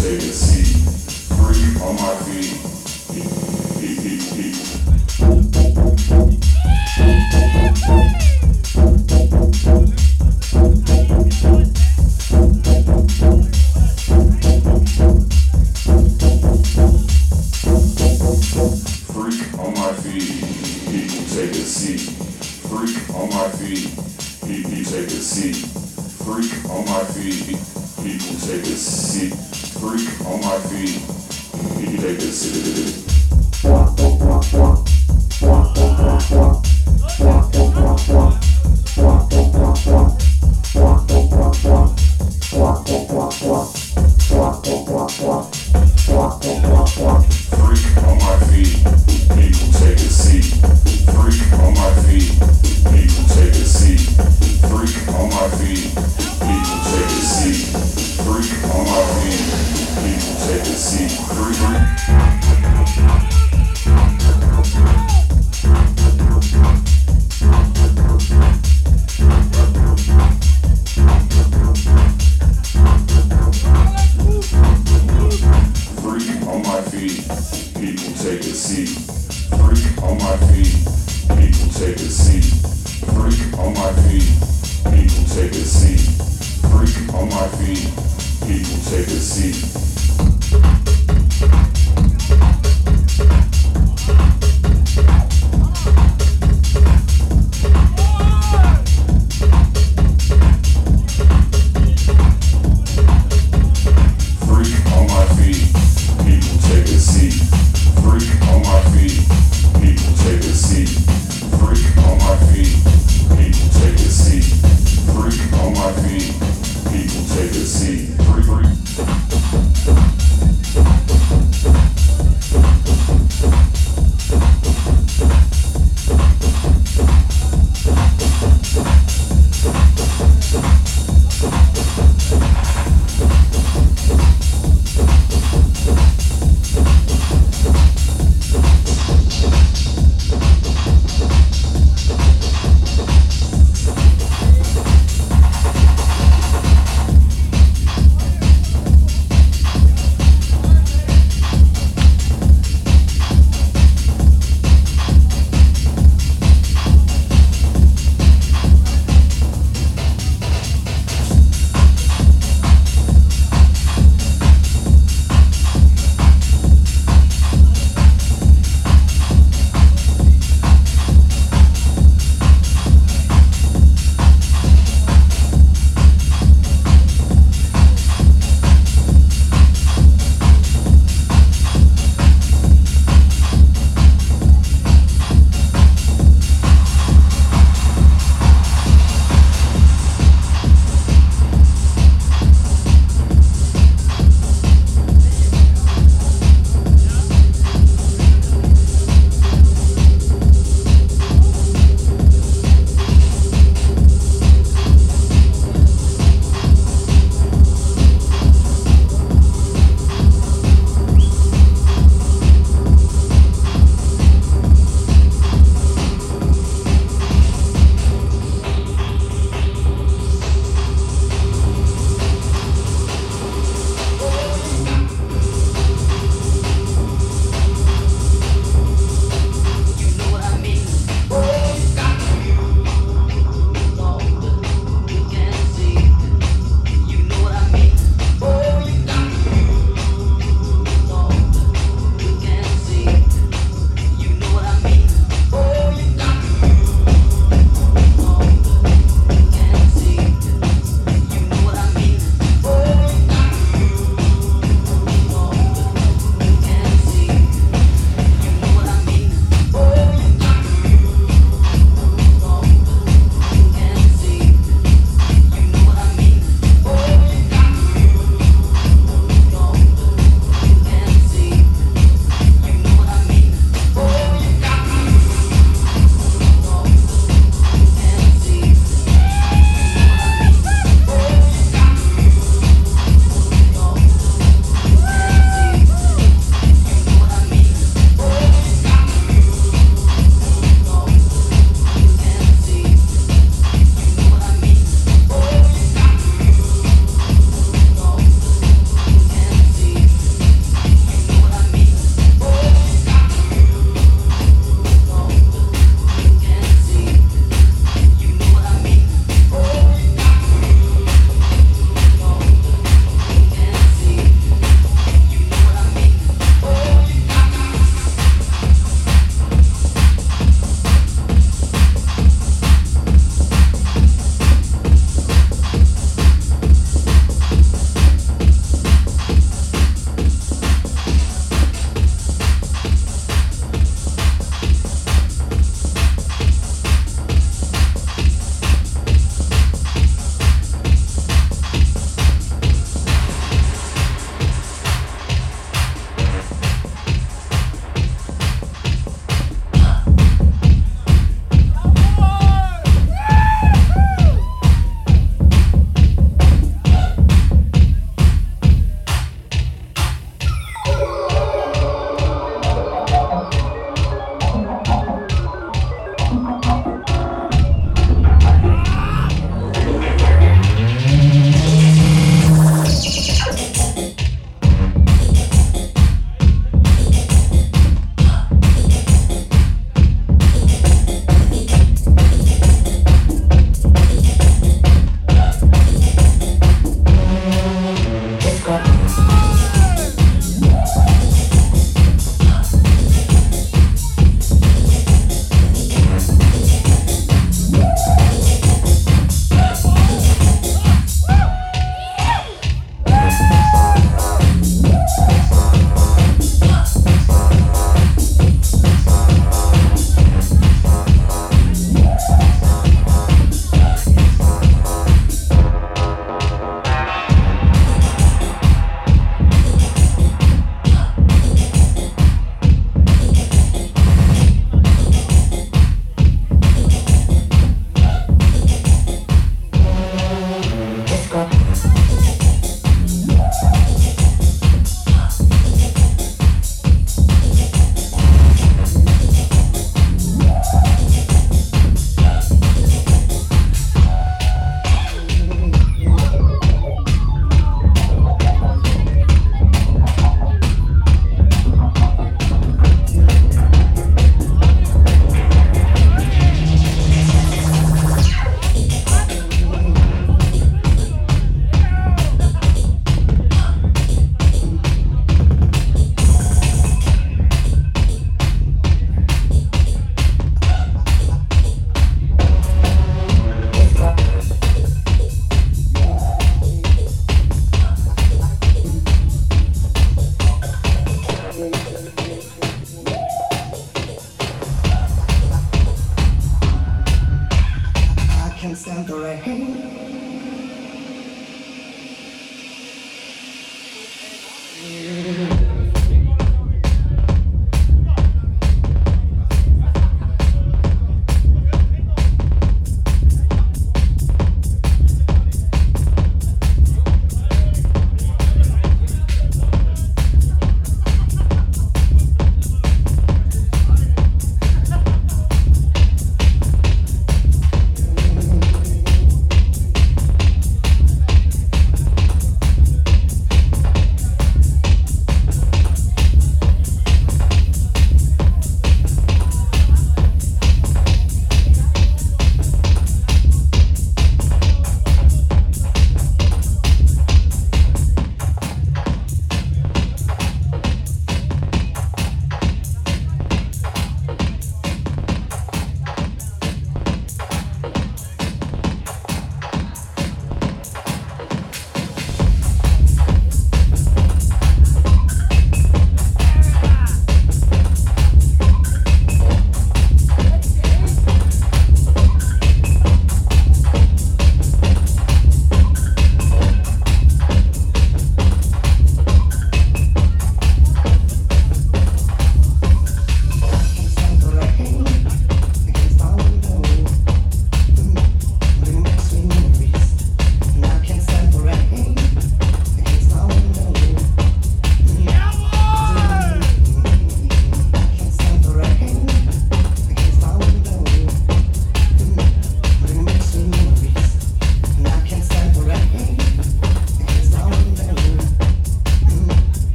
Take a seat. Free on my feet.